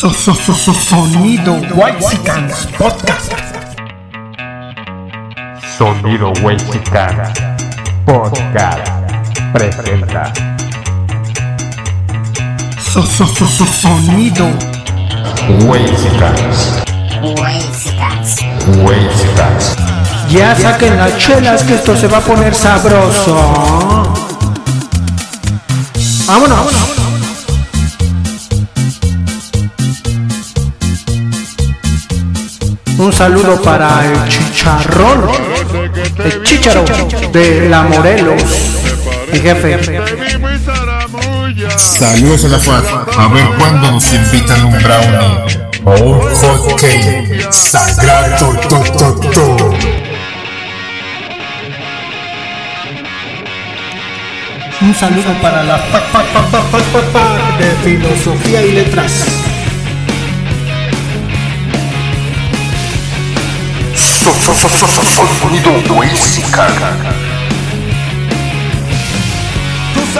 So, so, so, so, sonido Whitesicans Podcast. Sonido Whitesicans Podcast presenta So, so, so, so, sonido Whitesicans Whitesicans Ya saquen las chelas que esto se va a poner sabroso. Vámonos. Un saludo para el chicharrón, el chicharo de la Morelos, mi jefe. Saludos a la FAD. A ver cuándo nos invitan un brownie o un hot cake sagrado. To, to, to. Un saludo para la pa de filosofía y letras.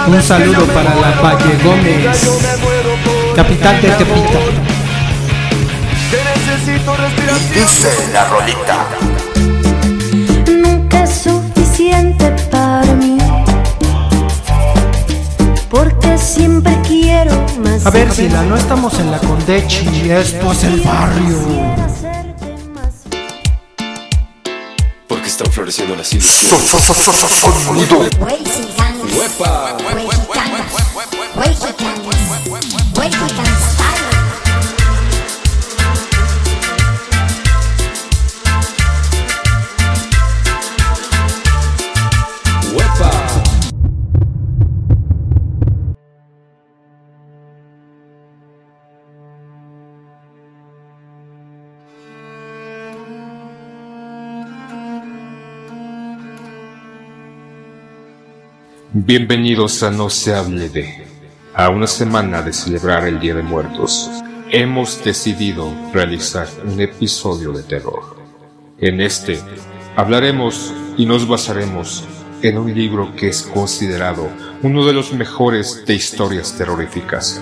Un saludo para la Valle Gómez, capital de Tepita. Dice la rolita. nunca es suficiente para mí. Porque siempre quiero más. A ver, Sila, no estamos en la Condechi, esto es el barrio. Están floreciendo las ilusiones. Sonido. ¡Huepa! Bienvenidos a No se hable de. A una semana de celebrar el Día de Muertos, hemos decidido realizar un episodio de terror. En este hablaremos y nos basaremos en un libro que es considerado uno de los mejores de historias terroríficas.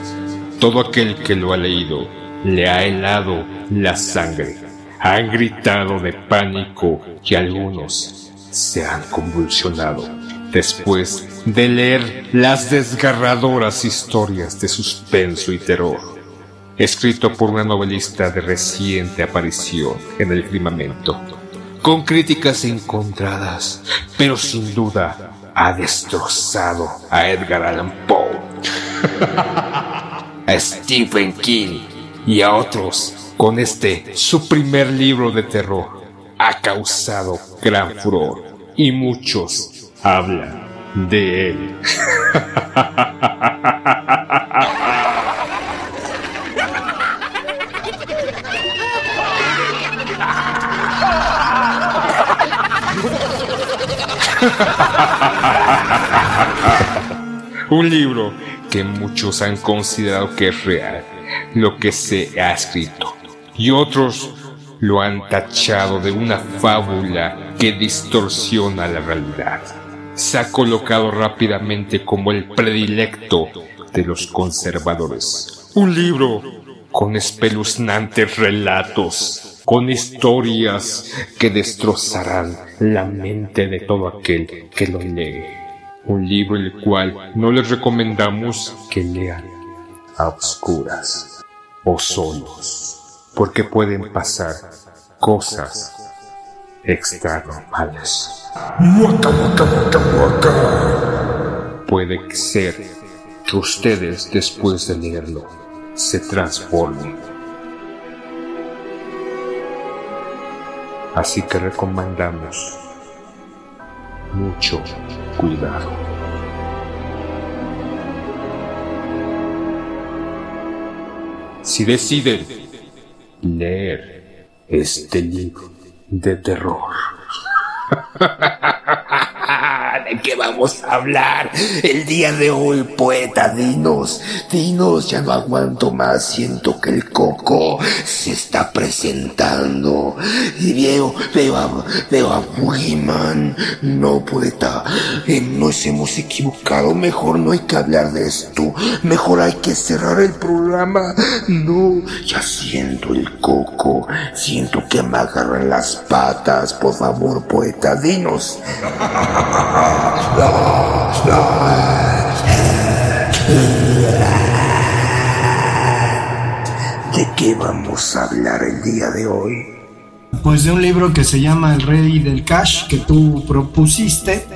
Todo aquel que lo ha leído le ha helado la sangre, han gritado de pánico y algunos se han convulsionado después de leer las desgarradoras historias de suspenso y terror, escrito por una novelista de reciente aparición en el firmamento, con críticas encontradas, pero sin duda ha destrozado a Edgar Allan Poe, a Stephen King y a otros con este su primer libro de terror ha causado gran furor y muchos hablan de él. Un libro que muchos han considerado que es real, lo que se ha escrito, y otros lo han tachado de una fábula que distorsiona la realidad. Se ha colocado rápidamente como el predilecto de los conservadores. Un libro con espeluznantes relatos, con historias que destrozarán la mente de todo aquel que lo lee. Un libro el cual no les recomendamos que lean a oscuras o solos, porque pueden pasar cosas extranormales. Puede ser que ustedes después de leerlo se transformen. Así que recomendamos mucho cuidado. Si deciden leer este libro de terror, ¿De qué vamos a hablar el día de hoy, poeta? Dinos, dinos, ya no aguanto más. Siento que el coco se está presentando. Y veo, veo a, veo a Boogeyman. No, poeta, eh, nos hemos equivocado. Mejor no hay que hablar de esto. Mejor hay que cerrar el programa. No, ya siento el coco. Siento que me agarran las patas. Por favor, poeta, dinos. ¿De qué vamos a hablar el día de hoy? Pues de un libro que se llama El Rey del Cash que tú propusiste.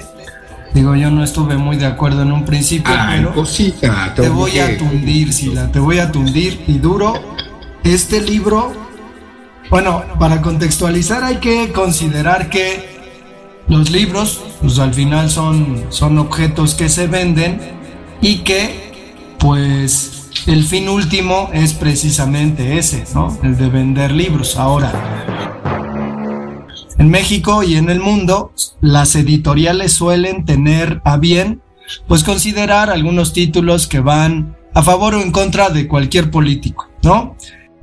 Digo, yo no estuve muy de acuerdo en un principio, Ay, pero cosita, te voy a tundir, Sila, te voy a tundir y duro. Este libro, bueno, para contextualizar hay que considerar que los libros, pues al final son, son objetos que se venden y que, pues, el fin último es precisamente ese, ¿no? El de vender libros. Ahora, en México y en el mundo, las editoriales suelen tener a bien, pues, considerar algunos títulos que van a favor o en contra de cualquier político, ¿no?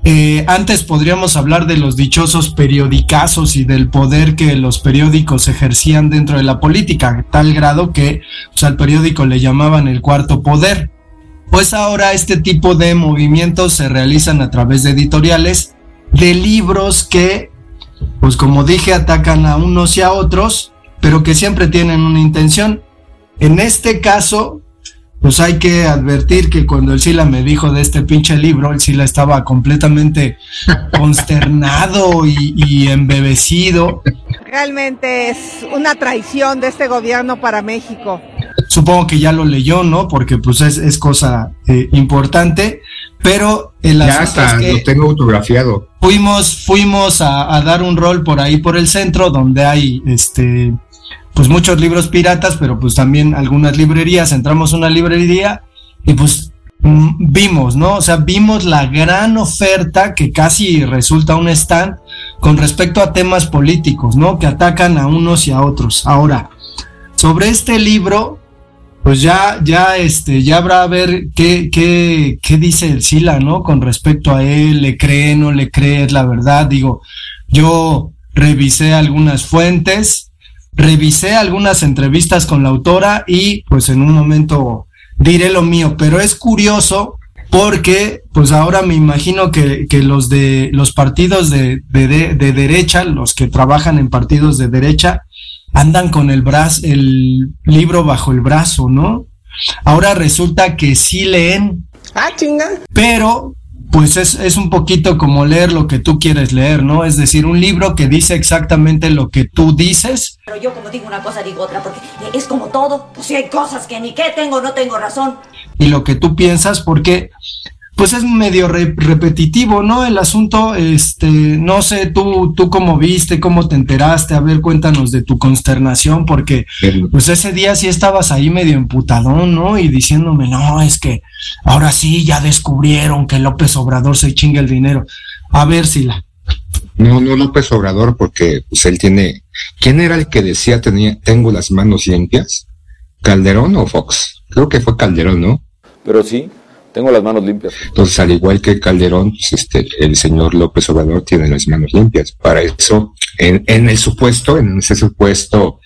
Eh, antes podríamos hablar de los dichosos periodicazos y del poder que los periódicos ejercían dentro de la política, tal grado que pues, al periódico le llamaban el cuarto poder. Pues ahora este tipo de movimientos se realizan a través de editoriales de libros que, pues como dije, atacan a unos y a otros, pero que siempre tienen una intención. En este caso, pues hay que advertir que cuando el Sila me dijo de este pinche libro, el Sila estaba completamente consternado y, y embebecido. Realmente es una traición de este gobierno para México. Supongo que ya lo leyó, ¿no? Porque pues es, es cosa eh, importante, pero el Ya asunto hasta es que lo tengo autografiado. fuimos, fuimos a, a dar un rol por ahí por el centro donde hay este pues muchos libros piratas, pero pues también algunas librerías. Entramos a una librería y pues mm, vimos, ¿no? O sea, vimos la gran oferta que casi resulta un stand con respecto a temas políticos, ¿no? Que atacan a unos y a otros. Ahora, sobre este libro, pues ya, ya, este, ya habrá a ver qué, qué, qué dice el Sila, ¿no? Con respecto a él, le cree, no le cree, es la verdad. Digo, yo revisé algunas fuentes, revisé algunas entrevistas con la autora y pues en un momento diré lo mío, pero es curioso porque pues ahora me imagino que, que los de los partidos de, de, de, de derecha, los que trabajan en partidos de derecha, andan con el brazo, el libro bajo el brazo, ¿no? Ahora resulta que sí leen, Ah, chinga. pero pues es, es un poquito como leer lo que tú quieres leer, ¿no? Es decir, un libro que dice exactamente lo que tú dices, Pero yo como digo una cosa digo otra, porque es como todo. Pues si hay cosas que ni qué tengo, no tengo razón. y lo que tú piensas porque pues es medio re- repetitivo, ¿no? El asunto, este, no sé, tú, tú cómo viste, cómo te enteraste, a ver, cuéntanos de tu consternación, porque pues ese día sí estabas ahí medio emputadón, ¿no? Y diciéndome, no, es que ahora sí ya descubrieron que López Obrador se chinga el dinero. A ver, Sila. No, no López Obrador, porque pues él tiene. ¿Quién era el que decía tenía, tengo las manos limpias? ¿Calderón o Fox? Creo que fue Calderón, ¿no? Pero sí, tengo las manos limpias. Entonces, al igual que Calderón, pues, este, el señor López Obrador tiene las manos limpias. Para eso, en, en el supuesto, en ese supuesto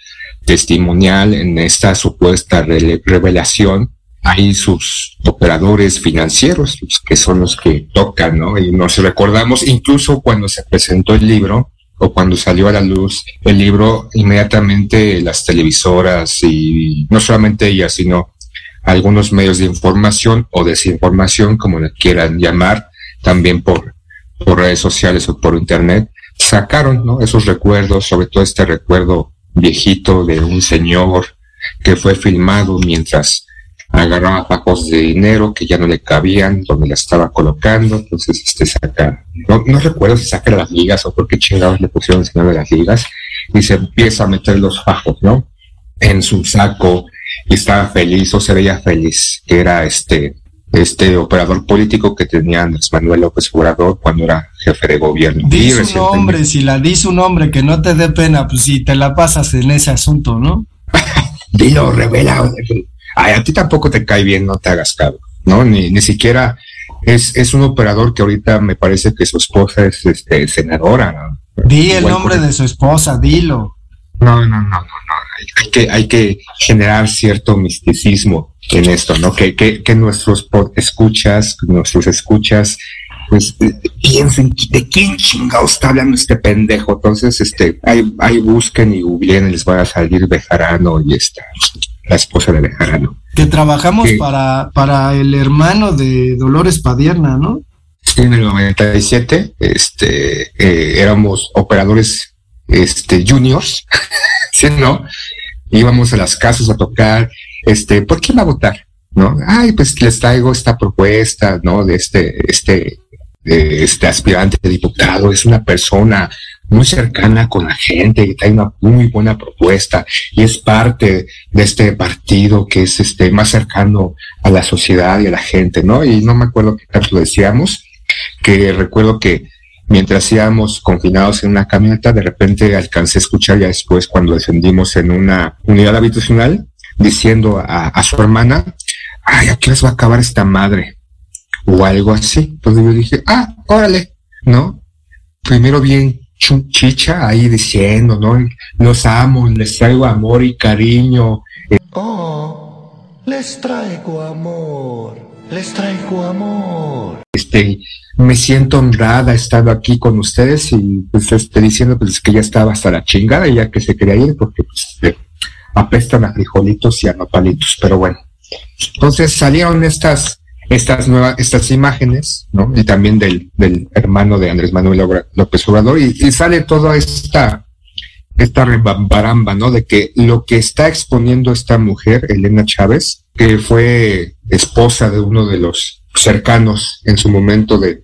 testimonial, en esta supuesta revelación, hay sus operadores financieros, pues, que son los que tocan, ¿no? Y nos recordamos, incluso cuando se presentó el libro, o cuando salió a la luz el libro, inmediatamente las televisoras y no solamente ellas, sino algunos medios de información o desinformación, como le quieran llamar, también por, por redes sociales o por internet, sacaron ¿no? esos recuerdos, sobre todo este recuerdo viejito de un señor que fue filmado mientras agarraba fajos de dinero que ya no le cabían, donde la estaba colocando, entonces este saca, no, recuerdo si saca las ligas o por qué chingados le pusieron el señor de las ligas, y se empieza a meter los fajos, ¿no? En su saco, estaba feliz o se veía feliz, que era este, este operador político que tenía Andrés Manuel López Obrador cuando era jefe de gobierno. Di su nombre, Sila, di su nombre, que no te dé pena, pues si te la pasas en ese asunto, ¿no? dilo, revela. Ay, a ti tampoco te cae bien, no te hagas cabrón, ¿no? Ni, ni siquiera es, es un operador que ahorita me parece que su esposa es este, senadora. ¿no? Di el nombre de su esposa, dilo. No, no, no, no. Hay, que, hay que generar cierto misticismo en esto, ¿no? Que, que, que nuestros escuchas, nuestros escuchas, pues eh, piensen de quién chingado está hablando este pendejo. Entonces, este, ahí, ahí busquen y googleen y les va a salir Bejarano y esta, la esposa de Bejarano. Que trabajamos para, para el hermano de Dolores Padierna, ¿no? Sí, en el 97, este, eh, éramos operadores, este, juniors, ¿sí, no? Íbamos a las casas a tocar, este, ¿por quién va a votar? ¿No? Ay, pues les traigo esta propuesta, ¿no? De este, este, de este aspirante de diputado, es una persona muy cercana con la gente y trae una muy buena propuesta y es parte de este partido que es este más cercano a la sociedad y a la gente, ¿no? Y no me acuerdo qué tanto decíamos, que recuerdo que mientras íbamos confinados en una camioneta, de repente alcancé a escuchar ya después cuando descendimos en una unidad habitacional diciendo a, a su hermana, ay, ¿a qué les va a acabar esta madre? O algo así. Entonces yo dije, ah, órale, ¿no? Primero bien chicha ahí diciendo, ¿no? Los amo, les traigo amor y cariño. Oh, les traigo amor, les traigo amor. este, me siento honrada estando aquí con ustedes y pues este, diciendo pues que ya estaba hasta la chingada y ya que se quería ir porque pues este, apestan a frijolitos y a nopalitos, pero bueno. Entonces salieron estas, estas nuevas, estas imágenes, ¿no? Y también del, del hermano de Andrés Manuel López Obrador y, y sale toda esta, esta rebambaramba, ¿no? De que lo que está exponiendo esta mujer, Elena Chávez, que fue esposa de uno de los cercanos en su momento de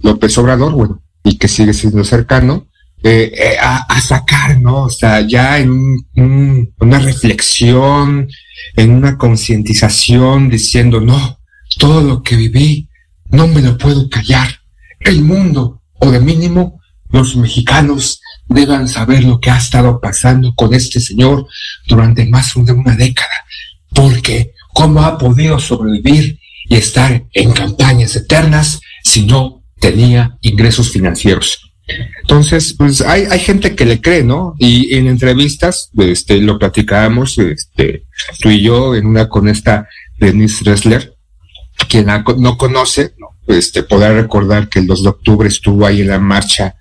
López Obrador, bueno, y que sigue siendo cercano, eh, eh, a, a sacar, ¿no? O sea, ya en un- un- una reflexión, en una concientización, diciendo, no, todo lo que viví, no me lo puedo callar. El mundo, o de mínimo, los mexicanos deban saber lo que ha estado pasando con este señor durante más de una década, porque cómo ha podido sobrevivir y estar en campañas eternas si no tenía ingresos financieros. Entonces, pues hay, hay gente que le cree, ¿no? Y en entrevistas, este, lo platicábamos, este, tú y yo, en una con esta Denise Ressler, quien la no conoce, ¿no? este, podrá recordar que el 2 de octubre estuvo ahí en la marcha,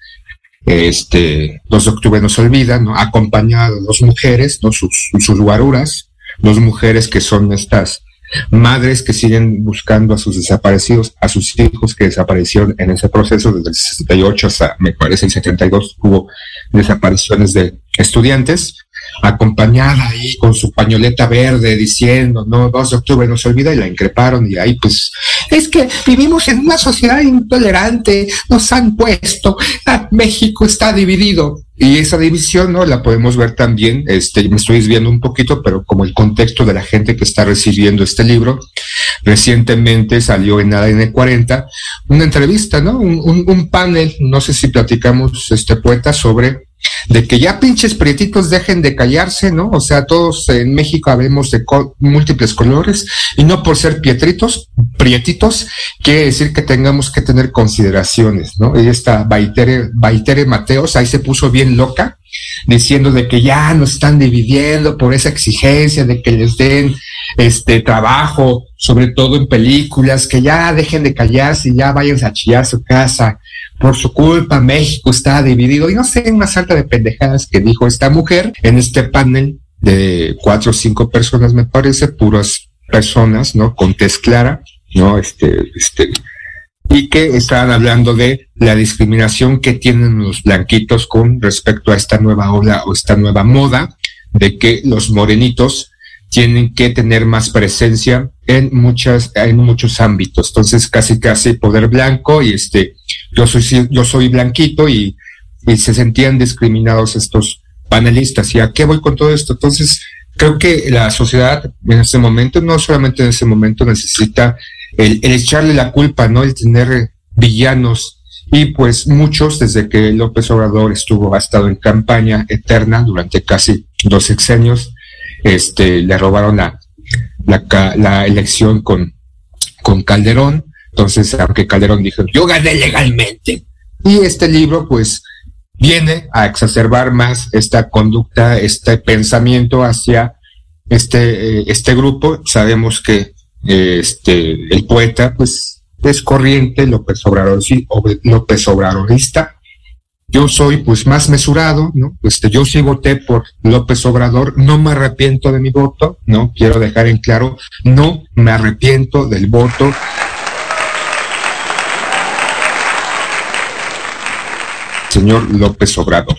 este, 2 de octubre nos olvida, ¿no? Acompañada de dos mujeres, ¿no? Sus, sus guaruras, dos mujeres que son estas madres que siguen buscando a sus desaparecidos, a sus hijos que desaparecieron en ese proceso desde el 68 hasta, me parece, el 72 hubo desapariciones de estudiantes, acompañada ahí con su pañoleta verde diciendo, no, 2 de octubre no se olvida y la increparon y ahí pues, es que vivimos en una sociedad intolerante, nos han puesto, ah, México está dividido. Y esa división, ¿no? La podemos ver también, este, me estoy desviando un poquito, pero como el contexto de la gente que está recibiendo este libro, recientemente salió en ADN 40 una entrevista, ¿no? Un, un, un panel, no sé si platicamos, este poeta, sobre de que ya pinches prietitos dejen de callarse, ¿no? O sea, todos en México habemos de co- múltiples colores y no por ser pietritos, prietitos, quiere decir que tengamos que tener consideraciones, ¿no? Y esta Baitere, Baitere Mateos ahí se puso bien loca diciendo de que ya nos están dividiendo por esa exigencia de que les den este trabajo, sobre todo en películas, que ya dejen de callarse y ya vayan a chillar su casa. Por su culpa, México está dividido. Y no sé, una sarta de pendejadas que dijo esta mujer en este panel de cuatro o cinco personas, me parece, puras personas, ¿no? Con tez clara, ¿no? Este, este, y que estaban hablando de la discriminación que tienen los blanquitos con respecto a esta nueva ola o esta nueva moda de que los morenitos tienen que tener más presencia en muchas en muchos ámbitos entonces casi casi poder blanco y este yo soy yo soy blanquito y, y se sentían discriminados estos panelistas y a qué voy con todo esto entonces creo que la sociedad en este momento no solamente en ese momento necesita el, el echarle la culpa, ¿no? El tener villanos. Y pues muchos, desde que López Obrador estuvo, ha estado en campaña eterna durante casi dos sexenios, este, le robaron la, la, la elección con, con Calderón, entonces, aunque Calderón dijo, yo gané legalmente. Y este libro, pues, viene a exacerbar más esta conducta, este pensamiento hacia este, eh, este grupo. Sabemos que eh, este, el poeta, pues, es corriente López López Obradorista. Yo soy, pues, más mesurado, ¿no? Este, yo sí voté por López Obrador, no me arrepiento de mi voto, ¿no? Quiero dejar en claro, no me arrepiento del voto señor López Obrador.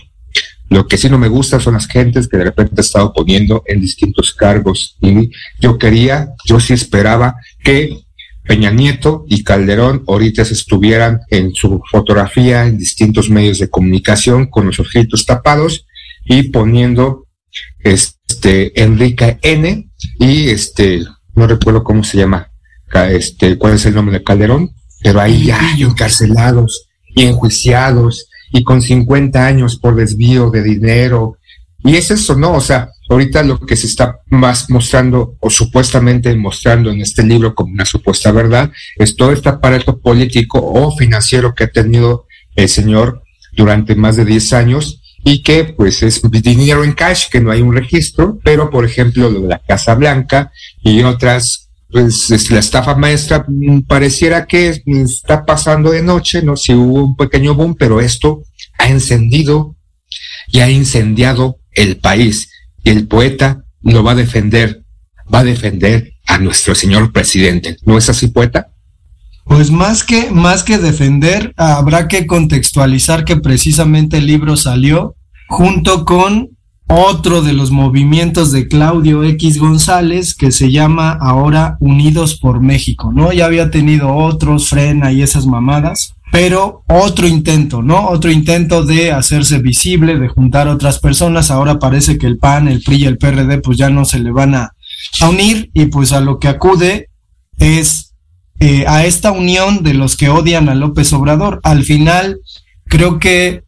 Lo que sí no me gusta son las gentes que de repente ha estado poniendo en distintos cargos. Y yo quería, yo sí esperaba que Peña Nieto y Calderón ahorita se estuvieran en su fotografía en distintos medios de comunicación con los ojitos tapados y poniendo este Enrique N y este no recuerdo cómo se llama este cuál es el nombre de Calderón pero ahí ya encarcelados y enjuiciados y con 50 años por desvío de dinero. Y es eso, ¿no? O sea, ahorita lo que se está más mostrando o supuestamente mostrando en este libro como una supuesta verdad es todo este aparato político o financiero que ha tenido el señor durante más de 10 años y que pues es dinero en cash, que no hay un registro, pero por ejemplo lo de la Casa Blanca y otras pues la estafa maestra mm, pareciera que está pasando de noche, ¿no? Si hubo un pequeño boom, pero esto ha encendido y ha incendiado el país. Y el poeta lo va a defender, va a defender a nuestro señor presidente. ¿No es así, poeta? Pues más que, más que defender, habrá que contextualizar que precisamente el libro salió junto con otro de los movimientos de Claudio X González que se llama ahora Unidos por México, ¿no? Ya había tenido otros, Frena y esas mamadas, pero otro intento, ¿no? Otro intento de hacerse visible, de juntar otras personas. Ahora parece que el PAN, el PRI y el PRD pues ya no se le van a, unir y pues a lo que acude es eh, a esta unión de los que odian a López Obrador. Al final, creo que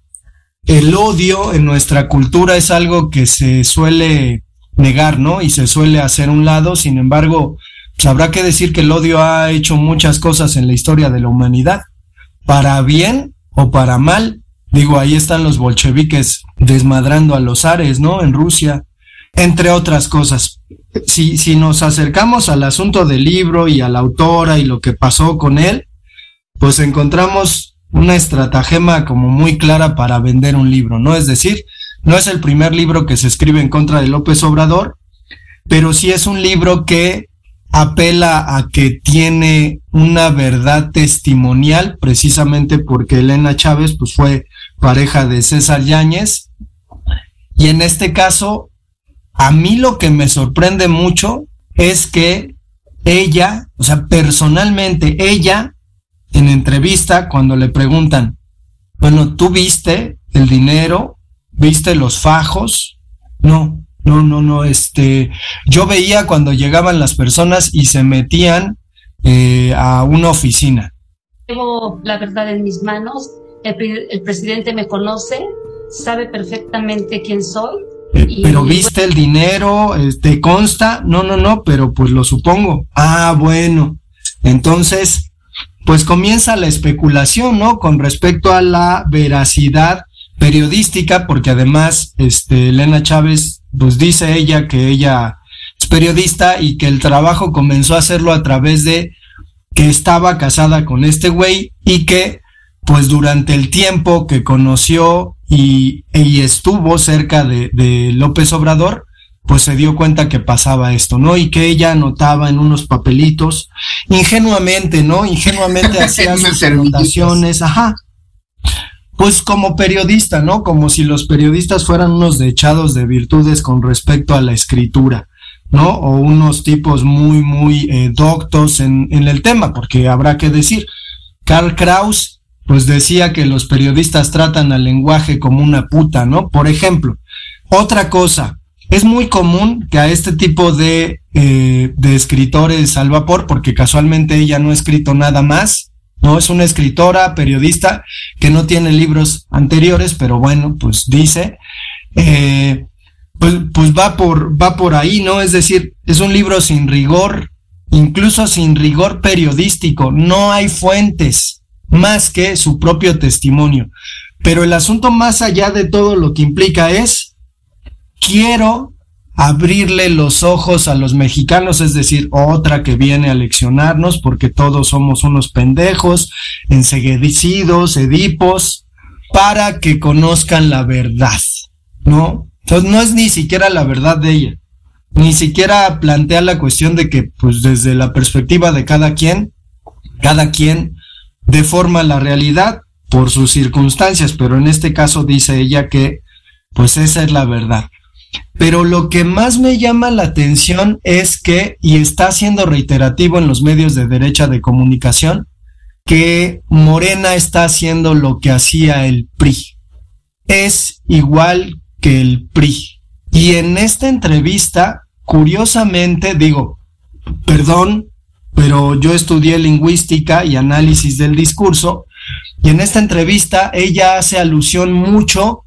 el odio en nuestra cultura es algo que se suele negar, ¿no? Y se suele hacer un lado, sin embargo, pues habrá que decir que el odio ha hecho muchas cosas en la historia de la humanidad, para bien o para mal. Digo, ahí están los bolcheviques desmadrando a los ares, ¿no? En Rusia, entre otras cosas. Si, si nos acercamos al asunto del libro y a la autora y lo que pasó con él, pues encontramos una estratagema como muy clara para vender un libro, ¿no? Es decir, no es el primer libro que se escribe en contra de López Obrador, pero sí es un libro que apela a que tiene una verdad testimonial, precisamente porque Elena Chávez pues fue pareja de César Yáñez. Y en este caso, a mí lo que me sorprende mucho es que ella, o sea, personalmente, ella en entrevista cuando le preguntan, bueno, ¿tú viste el dinero? ¿Viste los fajos? No, no, no, no, este, yo veía cuando llegaban las personas y se metían eh, a una oficina. Tengo la verdad en mis manos, el, presidente me conoce, sabe perfectamente quién soy. Eh, pero viste el dinero, ¿te consta? No, no, no, pero pues lo supongo. Ah, bueno. Entonces, pues comienza la especulación, ¿no? Con respecto a la veracidad periodística, porque además, este, Elena Chávez, pues dice ella que ella es periodista y que el trabajo comenzó a hacerlo a través de que estaba casada con este güey y que, pues durante el tiempo que conoció y, estuvo cerca de, de López Obrador, pues se dio cuenta que pasaba esto, ¿no? Y que ella anotaba en unos papelitos, ingenuamente, ¿no? Ingenuamente hacía sus anotaciones, ajá. Pues como periodista, ¿no? Como si los periodistas fueran unos dechados de virtudes con respecto a la escritura, ¿no? O unos tipos muy, muy eh, doctos en, en el tema, porque habrá que decir, Karl Kraus, pues decía que los periodistas tratan al lenguaje como una puta, ¿no? Por ejemplo, otra cosa, es muy común que a este tipo de, eh, de escritores al vapor, porque casualmente ella no ha escrito nada más, no es una escritora, periodista, que no tiene libros anteriores, pero bueno, pues dice, eh, pues, pues va por, va por ahí, ¿no? Es decir, es un libro sin rigor, incluso sin rigor periodístico, no hay fuentes más que su propio testimonio. Pero el asunto más allá de todo lo que implica es, quiero abrirle los ojos a los mexicanos, es decir, otra que viene a leccionarnos porque todos somos unos pendejos, enseguecidos, edipos, para que conozcan la verdad, ¿no? Entonces no es ni siquiera la verdad de ella, ni siquiera plantea la cuestión de que, pues desde la perspectiva de cada quien, cada quien deforma la realidad por sus circunstancias, pero en este caso dice ella que, pues esa es la verdad. Pero lo que más me llama la atención es que, y está siendo reiterativo en los medios de derecha de comunicación, que Morena está haciendo lo que hacía el PRI. Es igual que el PRI. Y en esta entrevista, curiosamente, digo, perdón, pero yo estudié lingüística y análisis del discurso, y en esta entrevista ella hace alusión mucho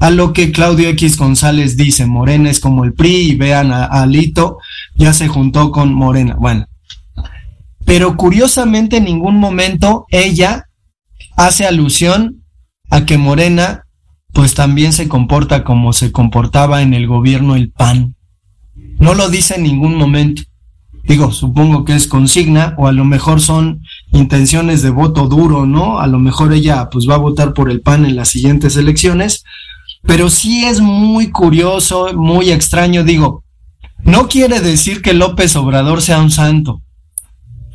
a lo que Claudio X González dice, Morena es como el PRI, y vean a, Alito, ya se juntó con Morena. Bueno, pero curiosamente en ningún momento ella hace alusión a que Morena pues también se comporta como se comportaba en el gobierno el PAN. No lo dice en ningún momento. Digo, supongo que es consigna o a lo mejor son intenciones de voto duro, ¿no? A lo mejor ella pues va a votar por el PAN en las siguientes elecciones, pero sí es muy curioso, muy extraño, digo, no quiere decir que López Obrador sea un santo,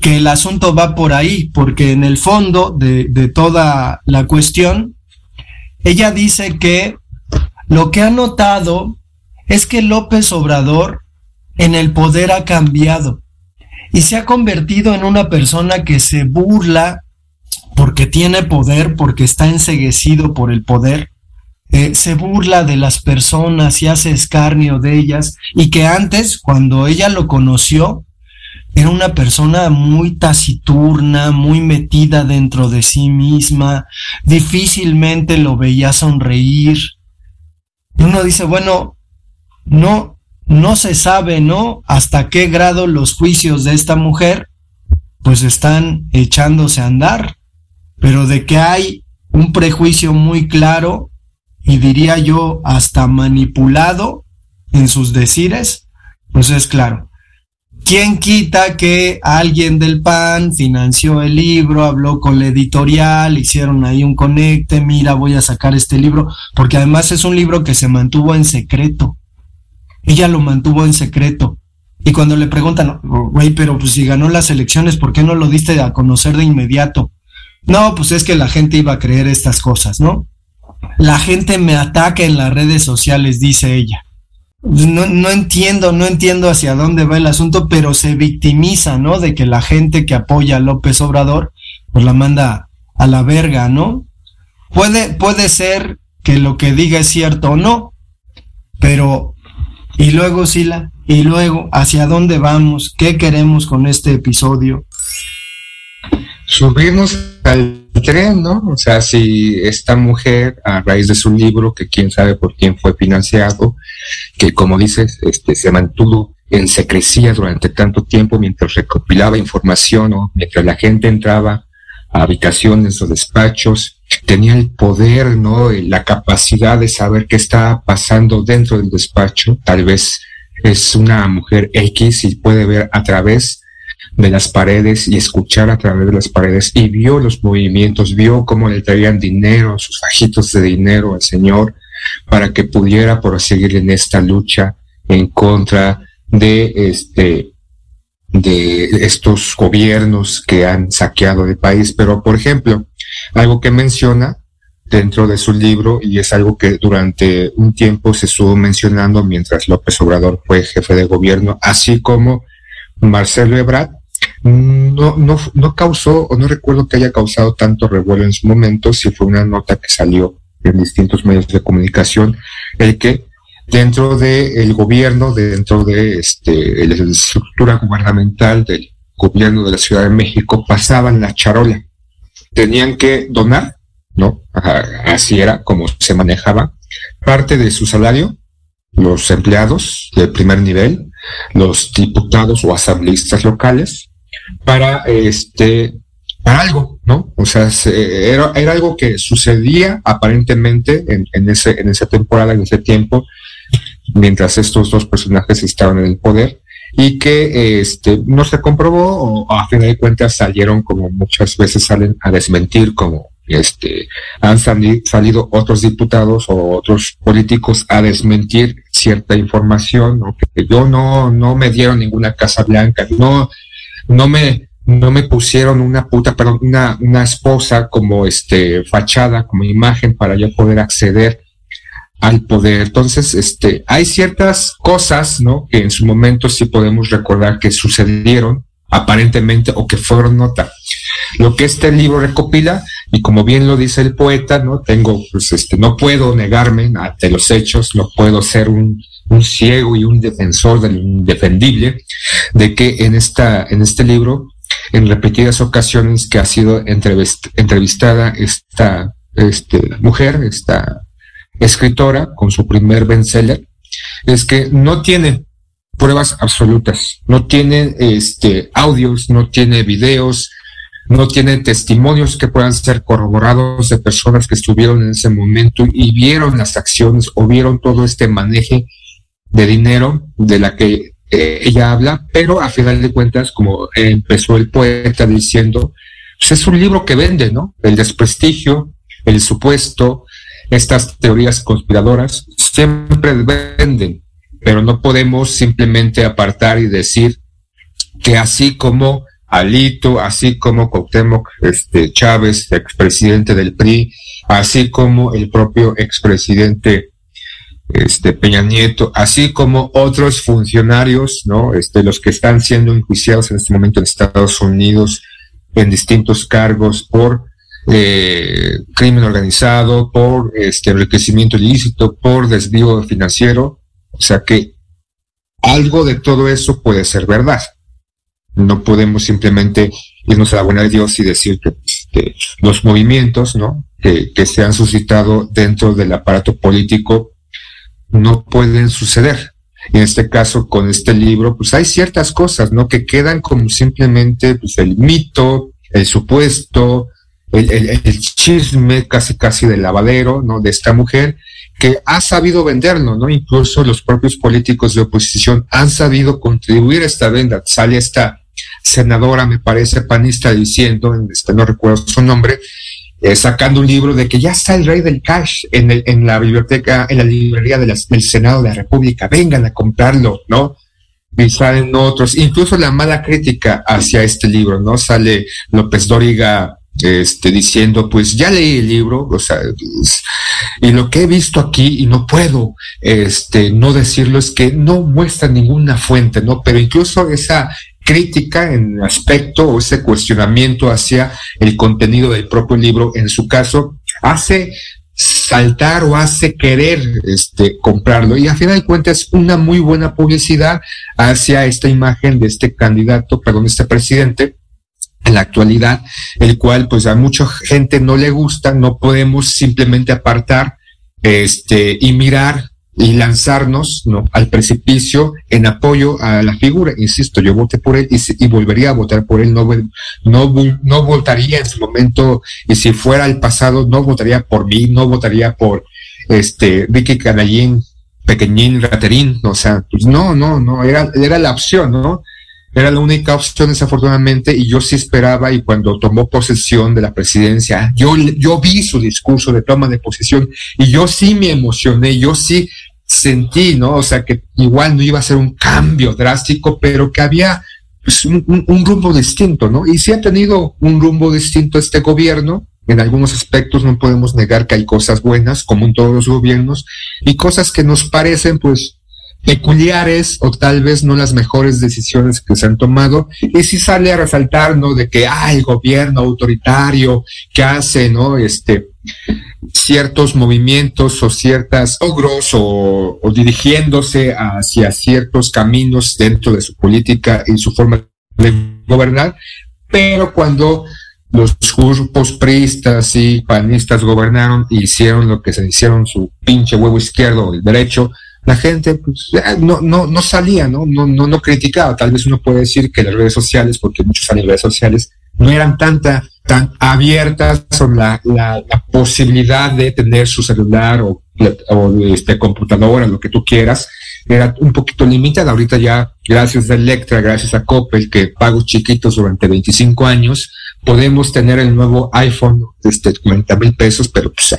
que el asunto va por ahí, porque en el fondo de, de toda la cuestión, ella dice que lo que ha notado es que López Obrador en el poder ha cambiado y se ha convertido en una persona que se burla porque tiene poder, porque está enseguecido por el poder, eh, se burla de las personas y hace escarnio de ellas, y que antes, cuando ella lo conoció, era una persona muy taciturna, muy metida dentro de sí misma, difícilmente lo veía sonreír. Uno dice, bueno, no, no se sabe, ¿no? Hasta qué grado los juicios de esta mujer, pues están echándose a andar, pero de que hay un prejuicio muy claro y diría yo hasta manipulado en sus decires, pues es claro. ¿Quién quita que alguien del PAN financió el libro, habló con la editorial, hicieron ahí un conecte, mira, voy a sacar este libro, porque además es un libro que se mantuvo en secreto. Ella lo mantuvo en secreto. Y cuando le preguntan, güey, pero pues si ganó las elecciones, ¿por qué no lo diste a conocer de inmediato? No, pues es que la gente iba a creer estas cosas, ¿no? La gente me ataca en las redes sociales, dice ella. No, no, entiendo, no entiendo hacia dónde va el asunto, pero se victimiza, ¿no? De que la gente que apoya a López Obrador, pues la manda a la verga, ¿no? Puede, puede ser que lo que diga es cierto o no, pero, y luego, Sila, y luego, ¿hacia dónde vamos? ¿Qué queremos con este episodio? Subimos al tren, ¿no? O sea, si esta mujer, a raíz de su libro, que quién sabe por quién fue financiado, que como dices, este, se mantuvo en secrecía durante tanto tiempo mientras recopilaba información o mientras la gente entraba a habitaciones o despachos, tenía el poder, ¿no? La capacidad de saber qué estaba pasando dentro del despacho. Tal vez es una mujer X y puede ver a través de las paredes y escuchar a través de las paredes y vio los movimientos, vio cómo le traían dinero, sus fajitos de dinero al Señor para que pudiera proseguir en esta lucha en contra de este de estos gobiernos que han saqueado el país. Pero, por ejemplo, algo que menciona dentro de su libro, y es algo que durante un tiempo se estuvo mencionando mientras López Obrador fue jefe de gobierno, así como Marcelo Ebrard, no, no, no causó, o no recuerdo que haya causado tanto revuelo en su momento, si fue una nota que salió en distintos medios de comunicación, el que dentro del gobierno, dentro de este, la estructura gubernamental del gobierno de la Ciudad de México, pasaban la charola. Tenían que donar, ¿no? así era como se manejaba, parte de su salario los empleados de primer nivel, los diputados o asambleístas locales, para este para algo, ¿no? O sea, era, era, algo que sucedía aparentemente en, en, ese, en esa temporada, en ese tiempo, mientras estos dos personajes estaban en el poder, y que este, no se comprobó o a fin de cuentas salieron como muchas veces salen a desmentir como este han salido otros diputados o otros políticos a desmentir cierta información o que yo no no me dieron ninguna casa blanca no no me no me pusieron una puta perdón una una esposa como este fachada como imagen para yo poder acceder al poder. Entonces, este, hay ciertas cosas, ¿no? Que en su momento sí podemos recordar que sucedieron aparentemente o que fueron nota. Lo que este libro recopila, y como bien lo dice el poeta, ¿no? Tengo, pues, este, no puedo negarme ante los hechos, no puedo ser un, un ciego y un defensor del indefendible, de que en esta, en este libro, en repetidas ocasiones que ha sido entrevistada esta, este, mujer, esta escritora con su primer bestseller es que no tiene pruebas absolutas, no tiene este, audios, no tiene videos, no tiene testimonios que puedan ser corroborados de personas que estuvieron en ese momento y vieron las acciones o vieron todo este maneje de dinero de la que eh, ella habla, pero a final de cuentas, como empezó el poeta diciendo, pues es un libro que vende, ¿no? El desprestigio, el supuesto, estas teorías conspiradoras siempre venden, pero no podemos simplemente apartar y decir que así como Alito, así como Cuauhtémoc este, Chávez, expresidente del PRI, así como el propio expresidente este, Peña Nieto, así como otros funcionarios, ¿no? Este, los que están siendo enjuiciados en este momento en Estados Unidos en distintos cargos por eh, crimen organizado, por este enriquecimiento ilícito, por desvío financiero. O sea que algo de todo eso puede ser verdad. No podemos simplemente irnos a la buena de Dios y decir que, los movimientos ¿no? que se han suscitado dentro del aparato político no pueden suceder. En este caso, con este libro, pues hay ciertas cosas, ¿no? Que quedan como simplemente pues, el mito, el supuesto, el, chisme casi casi del lavadero, ¿no? De esta mujer que ha sabido venderlo, ¿no? Incluso los propios políticos de oposición han sabido contribuir a esta venda. Sale esta senadora, me parece, panista, diciendo, este, no recuerdo su nombre, eh, sacando un libro de que ya está el rey del cash en, el, en la biblioteca, en la librería de del Senado de la República, vengan a comprarlo, ¿no? Y salen otros, incluso la mala crítica hacia este libro, ¿no? Sale López Dóriga este, diciendo, pues ya leí el libro, o sea, y lo que he visto aquí, y no puedo este, no decirlo, es que no muestra ninguna fuente, ¿no? Pero incluso esa crítica en aspecto o ese cuestionamiento hacia el contenido del propio libro, en su caso, hace saltar o hace querer este, comprarlo. Y a final de cuentas, una muy buena publicidad hacia esta imagen de este candidato, perdón, este presidente, en la actualidad, el cual pues a mucha gente no le gusta, no podemos simplemente apartar este y mirar y lanzarnos ¿no? al precipicio en apoyo a la figura. Insisto, yo voté por él y, volvería a votar por él. No, no, no votaría en su momento, y si fuera el pasado, no votaría por mí, no votaría por este Ricky Canallín, Pequeñín, Raterín. O sea, pues no, no, no, era, era la opción, ¿no? Era la única opción, desafortunadamente, y yo sí esperaba, y cuando tomó posesión de la presidencia, yo, yo vi su discurso de toma de posesión, y yo sí me emocioné, yo sí sentí, ¿no? O sea, que igual no iba a ser un cambio drástico, pero que había pues, un, un, rumbo distinto, ¿no? Y sí ha tenido un rumbo distinto este gobierno. En algunos aspectos no podemos negar que hay cosas buenas, como en todos los gobiernos, y cosas que nos parecen, pues, peculiares o tal vez no las mejores decisiones que se han tomado. Y si sale a resaltar no de que hay el gobierno autoritario que hace no este ciertos movimientos o ciertas logros o, dirigiéndose hacia ciertos caminos dentro de su política y su forma de gobernar. Pero cuando los grupos priistas y panistas gobernaron y hicieron lo que se hicieron su pinche huevo izquierdo el derecho la gente pues, no, no, no salía, ¿no? No, no, no criticaba. Tal vez uno puede decir que las redes sociales, porque muchos en redes sociales, no eran tanta, tan abiertas sobre la, la, la posibilidad de tener su celular o, este computadora, lo que tú quieras, era un poquito limitada. Ahorita ya, gracias a Electra, gracias a Coppel, que pagos chiquitos durante 25 años, podemos tener el nuevo iPhone este 40 mil pesos, pero pues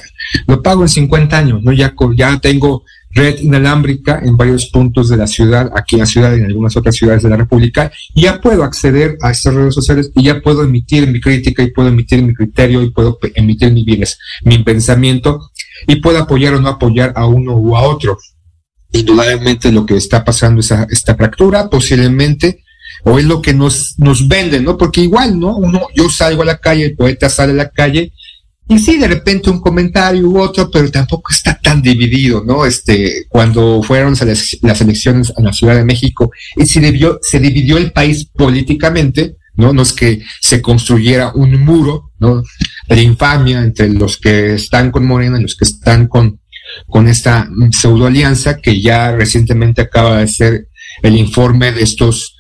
lo pago en 50 años, ¿no? Ya, ya tengo red inalámbrica en varios puntos de la ciudad, aquí en la ciudad y en algunas otras ciudades de la República, y ya puedo acceder a estas redes sociales y ya puedo emitir mi crítica y puedo emitir mi criterio y puedo emitir mi bienes, mi pensamiento y puedo apoyar o no apoyar a uno u a otro. Indudablemente lo que está pasando es esta fractura, posiblemente, o es lo que nos, nos venden, ¿no? Porque igual, ¿no? Uno, yo salgo a la calle, el poeta sale a la calle, y sí, de repente un comentario u otro, pero tampoco está tan dividido, ¿no? Este, cuando fueron las elecciones a la Ciudad de México y se dividió, se dividió el país políticamente, ¿no? No es que se construyera un muro, ¿no? De infamia entre los que están con Morena y los que están con, con esta pseudo alianza que ya recientemente acaba de ser el informe de estos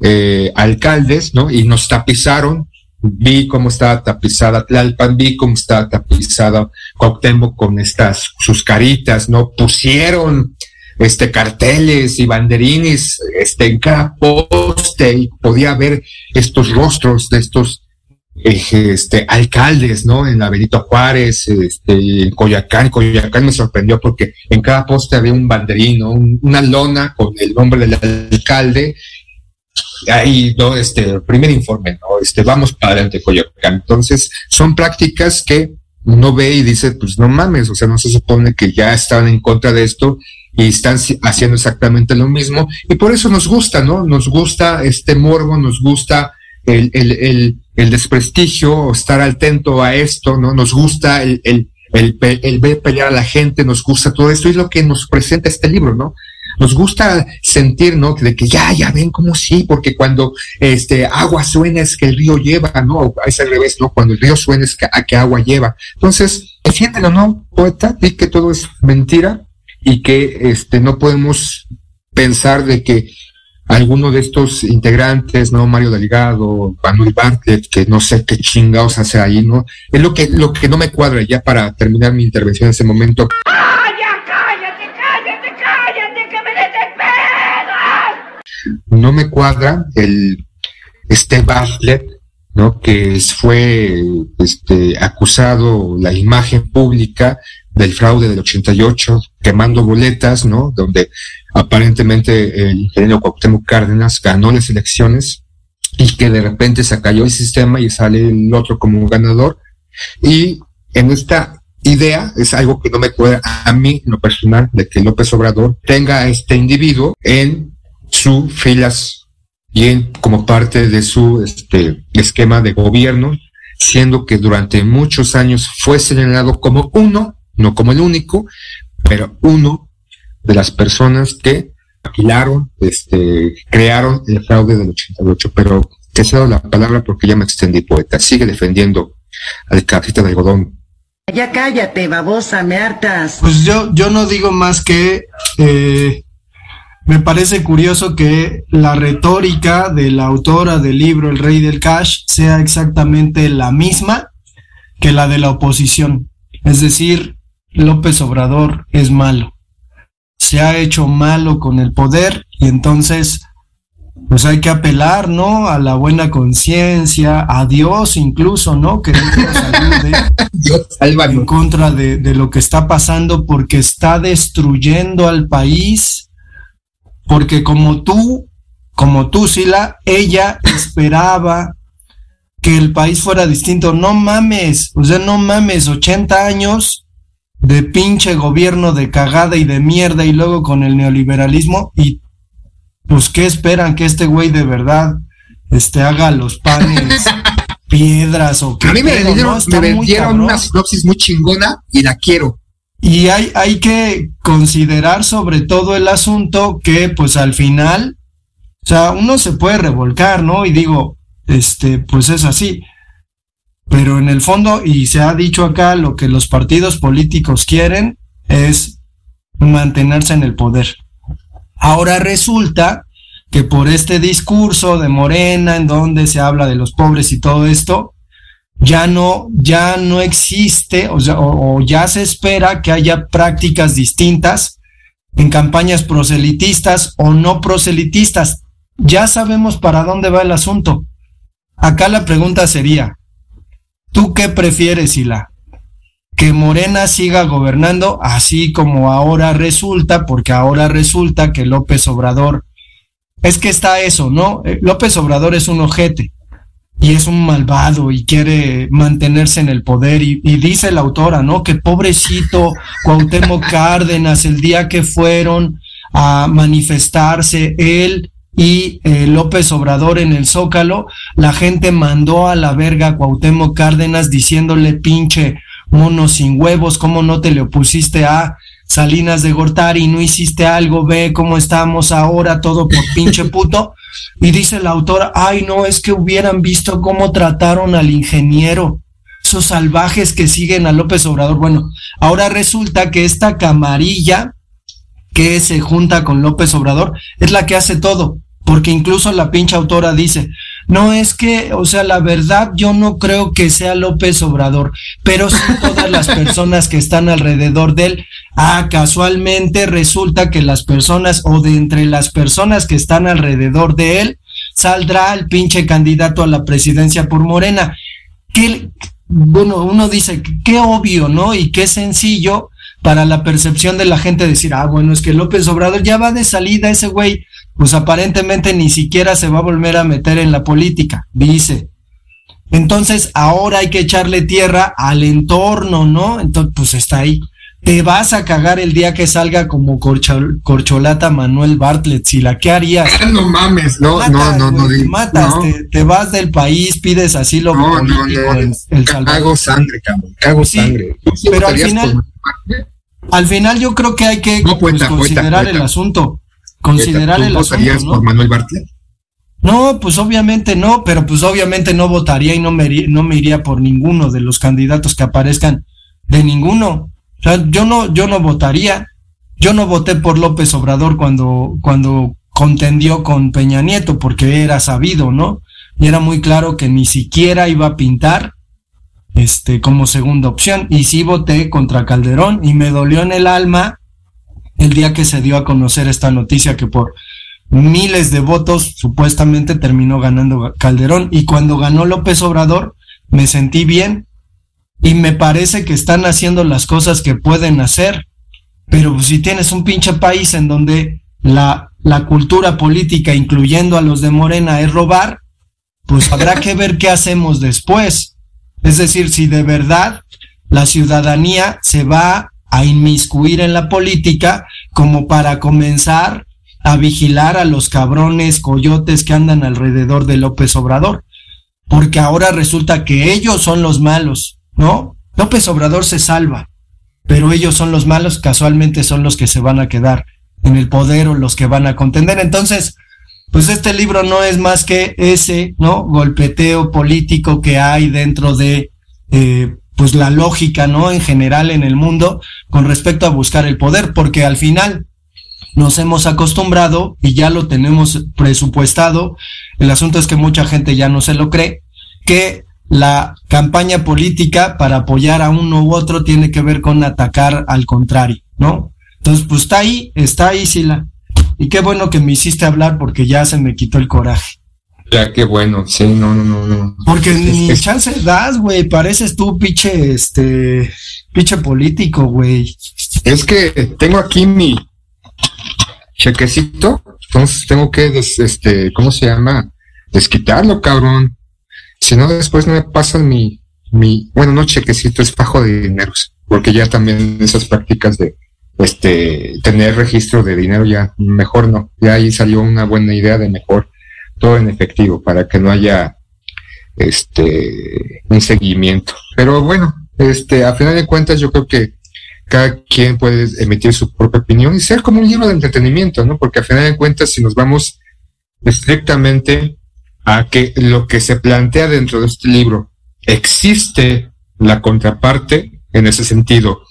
eh, alcaldes, ¿no? Y nos tapizaron vi cómo estaba tapizada Tlalpan, vi cómo estaba tapizada Cuauhtémoc con estas, sus caritas, ¿no? Pusieron este carteles y banderines este, en cada poste y podía ver estos rostros de estos este, alcaldes, ¿no? En la Benito Juárez, este, en Coyacán. Coyacán me sorprendió porque en cada poste había un banderín, ¿no? una lona con el nombre del alcalde ahí, ¿no? Este, primer informe, ¿no? Este, vamos para adelante, Coyoacán. Entonces, son prácticas que uno ve y dice, pues no mames, o sea, no se supone que ya están en contra de esto y están haciendo exactamente lo mismo. Y por eso nos gusta, ¿no? Nos gusta este morbo, nos gusta el, el, el, el desprestigio, estar atento a esto, ¿no? Nos gusta el, el, el, el ver pelear a la gente, nos gusta todo esto, y es lo que nos presenta este libro, ¿no? Nos gusta sentir, ¿no? De que ya, ya ven como sí, porque cuando este agua suena es que el río lleva, ¿no? Es al revés, ¿no? Cuando el río suena es a que agua lleva. Entonces, defiéndelo, ¿no, poeta? Di que todo es mentira y que este no podemos pensar de que alguno de estos integrantes, ¿no? Mario Delgado, Manuel Bartlett, que no sé qué chingados hace ahí, ¿no? Es lo que, lo que no me cuadra ya para terminar mi intervención en ese momento. No me cuadra el este Bartlett, ¿no? Que fue este, acusado la imagen pública del fraude del 88, quemando boletas, ¿no? Donde aparentemente el ingeniero Cuauhtémoc Cárdenas ganó las elecciones y que de repente se cayó el sistema y sale el otro como ganador. Y en esta idea es algo que no me cuadra a mí, en lo personal, de que López Obrador tenga a este individuo en sus filas y como parte de su este, esquema de gobierno, siendo que durante muchos años fue señalado como uno, no como el único, pero uno de las personas que alquilaron, este, crearon el fraude del 88. Pero te cedo la palabra porque ya me extendí, poeta. Sigue defendiendo al capitán de algodón. Ya cállate, babosa, me hartas. Pues yo, yo no digo más que eh, me parece curioso que la retórica de la autora del libro El Rey del Cash sea exactamente la misma que la de la oposición. Es decir, López Obrador es malo. Se ha hecho malo con el poder y entonces pues hay que apelar, ¿no? A la buena conciencia, a Dios incluso, ¿no? Que nos ayude en contra de, de lo que está pasando porque está destruyendo al país porque como tú, como tú, Sila, ella esperaba que el país fuera distinto. No mames, o sea, no mames, 80 años de pinche gobierno de cagada y de mierda y luego con el neoliberalismo y pues qué esperan que este güey de verdad este haga los panes piedras o qué a mí me vendieron, me vendieron una sinopsis muy chingona y la quiero y hay, hay que considerar sobre todo el asunto que pues al final, o sea, uno se puede revolcar, ¿no? Y digo, este, pues es así. Pero en el fondo, y se ha dicho acá, lo que los partidos políticos quieren es mantenerse en el poder. Ahora resulta que por este discurso de Morena, en donde se habla de los pobres y todo esto, ya no, ya no existe, o, o ya se espera que haya prácticas distintas en campañas proselitistas o no proselitistas. Ya sabemos para dónde va el asunto. Acá la pregunta sería, ¿tú qué prefieres, Sila? ¿Que Morena siga gobernando así como ahora resulta, porque ahora resulta que López Obrador, es que está eso, ¿no? Eh, López Obrador es un ojete y es un malvado y quiere mantenerse en el poder y, y dice la autora, ¿no? Que pobrecito Cuauhtémoc Cárdenas el día que fueron a manifestarse él y eh, López Obrador en el Zócalo, la gente mandó a la verga a Cuauhtémoc Cárdenas diciéndole pinche mono sin huevos, ¿cómo no te le opusiste a Salinas de Gortari? No hiciste algo, ve cómo estamos ahora, todo por pinche puto. Y dice la autora, ay no, es que hubieran visto cómo trataron al ingeniero, esos salvajes que siguen a López Obrador. Bueno, ahora resulta que esta camarilla que se junta con López Obrador es la que hace todo, porque incluso la pinche autora dice, no es que, o sea, la verdad yo no creo que sea López Obrador, pero sí todas las personas que están alrededor de él. Ah, casualmente resulta que las personas o de entre las personas que están alrededor de él saldrá el pinche candidato a la presidencia por Morena. Que, bueno, uno dice, qué obvio, ¿no? Y qué sencillo para la percepción de la gente decir, ah, bueno, es que López Obrador ya va de salida ese güey, pues aparentemente ni siquiera se va a volver a meter en la política, dice. Entonces, ahora hay que echarle tierra al entorno, ¿no? Entonces, pues está ahí. Te vas a cagar el día que salga como corchol, corcholata Manuel Bartlett, si la que harías. No mames, no, Matas, no, no, no, di- matas, no. Te, te vas del país, pides asilo No, no, político no, en El Salvador. Cago sangre, cabrón, cago Sí, sangre. ¿Tú sí pero al final- por- Al final yo creo que hay que No, pues, considerar el asunto. Considerar ¿Tú el votarías asunto, por ¿no? Manuel Bartlett? No, pues obviamente no, pero pues obviamente no votaría y no me, iría- no me iría por ninguno de los candidatos que aparezcan, de ninguno. O sea, yo no, yo no votaría. Yo no voté por López Obrador cuando, cuando contendió con Peña Nieto, porque era sabido, ¿no? Y era muy claro que ni siquiera iba a pintar este como segunda opción. Y sí voté contra Calderón y me dolió en el alma el día que se dio a conocer esta noticia que por miles de votos supuestamente terminó ganando Calderón y cuando ganó López Obrador me sentí bien y me parece que están haciendo las cosas que pueden hacer, pero si tienes un pinche país en donde la, la cultura política, incluyendo a los de Morena, es robar, pues habrá que ver qué hacemos después. Es decir, si de verdad la ciudadanía se va a inmiscuir en la política como para comenzar a vigilar a los cabrones coyotes que andan alrededor de López Obrador. Porque ahora resulta que ellos son los malos, ¿no? López Obrador se salva, pero ellos son los malos, casualmente son los que se van a quedar en el poder o los que van a contender. Entonces, pues este libro no es más que ese, ¿no? Golpeteo político que hay dentro de, eh, pues la lógica, ¿no? En general en el mundo con respecto a buscar el poder, porque al final nos hemos acostumbrado y ya lo tenemos presupuestado. El asunto es que mucha gente ya no se lo cree, que la campaña política para apoyar a uno u otro tiene que ver con atacar al contrario, ¿no? Entonces, pues está ahí, está ahí, Sila. Y qué bueno que me hiciste hablar porque ya se me quitó el coraje. Ya, qué bueno, sí, no, no, no, no. Porque ni chance das, güey. Pareces tú, pinche, este, pinche político, güey. Es que tengo aquí mi chequecito, entonces tengo que, des- este, ¿cómo se llama? Desquitarlo, cabrón. Si no, después no me pasan mi, mi, bueno, no chequecito, es fajo de dineros, porque ya también esas prácticas de, este, tener registro de dinero ya, mejor no. Ya ahí salió una buena idea de mejor todo en efectivo, para que no haya, este, un seguimiento. Pero bueno, este, a final de cuentas yo creo que cada quien puede emitir su propia opinión y ser como un libro de entretenimiento, ¿no? Porque a final de cuentas, si nos vamos estrictamente a que lo que se plantea dentro de este libro, existe la contraparte en ese sentido,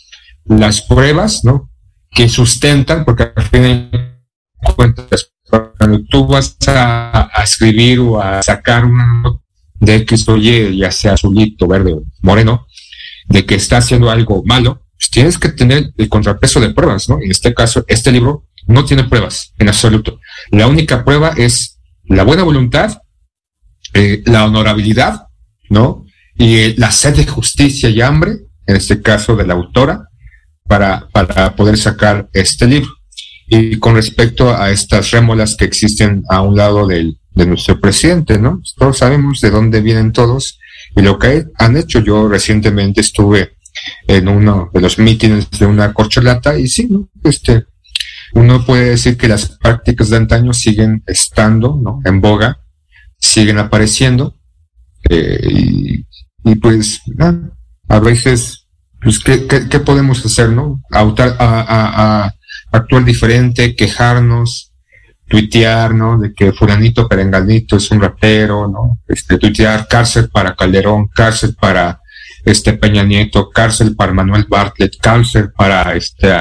las pruebas, ¿no? Que sustentan, porque al fin de cuentas, cuando tú vas a, escribir o a sacar una de X o Y, ya sea azulito, verde o moreno, de que está haciendo algo malo, pues tienes que tener el contrapeso de pruebas, ¿no? En este caso, este libro no tiene pruebas en absoluto. La única prueba es la buena voluntad, eh, la honorabilidad, ¿no? Y eh, la sed de justicia y hambre, en este caso de la autora, para, para poder sacar este libro. Y con respecto a estas rémolas que existen a un lado del, de nuestro presidente, ¿no? Todos sabemos de dónde vienen todos y lo que han hecho. Yo recientemente estuve en uno de los mítines de una corcholata y sí, ¿no? Este, uno puede decir que las prácticas de antaño siguen estando, ¿no? En boga, siguen apareciendo eh, y, y, pues, a veces, pues, ¿qué, qué, qué podemos hacer, no? A, a, a actuar diferente, quejarnos, tuitear, ¿no? De que fulanito perenganito es un rapero, ¿no? Este, tuitear cárcel para Calderón, cárcel para este Peña Nieto, cárcel para Manuel Bartlett, cárcel para este,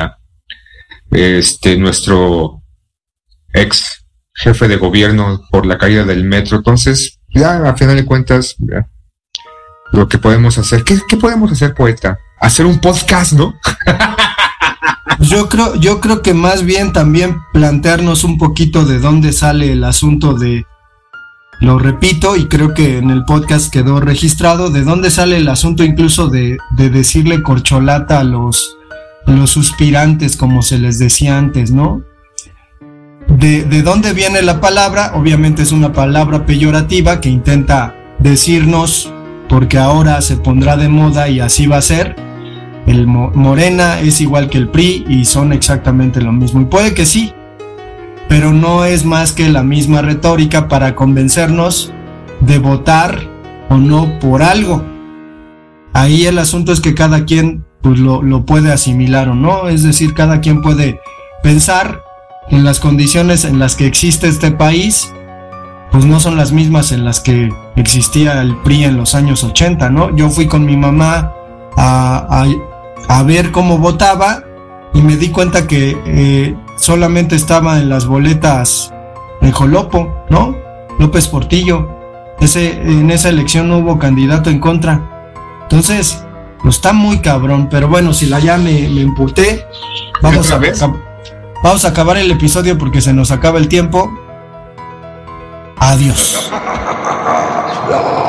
este, nuestro ex jefe de gobierno por la caída del metro. Entonces, ya a final de cuentas, ya, lo que podemos hacer, ¿qué, ¿qué podemos hacer, poeta? Hacer un podcast, ¿no? Yo creo, yo creo que más bien también plantearnos un poquito de dónde sale el asunto de, lo repito y creo que en el podcast quedó registrado, de dónde sale el asunto incluso de, de decirle corcholata a los, los suspirantes, como se les decía antes, ¿no? De, de dónde viene la palabra, obviamente es una palabra peyorativa que intenta decirnos, porque ahora se pondrá de moda y así va a ser, el Morena es igual que el PRI y son exactamente lo mismo. Y puede que sí, pero no es más que la misma retórica para convencernos de votar o no por algo. Ahí el asunto es que cada quien pues, lo, lo puede asimilar o no, es decir, cada quien puede pensar en las condiciones en las que existe este país, pues no son las mismas en las que existía el PRI en los años 80, ¿no? Yo fui con mi mamá a, a, ver cómo votaba y me di cuenta que eh, solamente estaba en las boletas el Jolopo, ¿no? López Portillo. Ese, en esa elección no hubo candidato en contra. Entonces, pues está muy cabrón, pero bueno, si la ya me, me emputé, vamos a, vamos a acabar el episodio porque se nos acaba el tiempo. Adiós.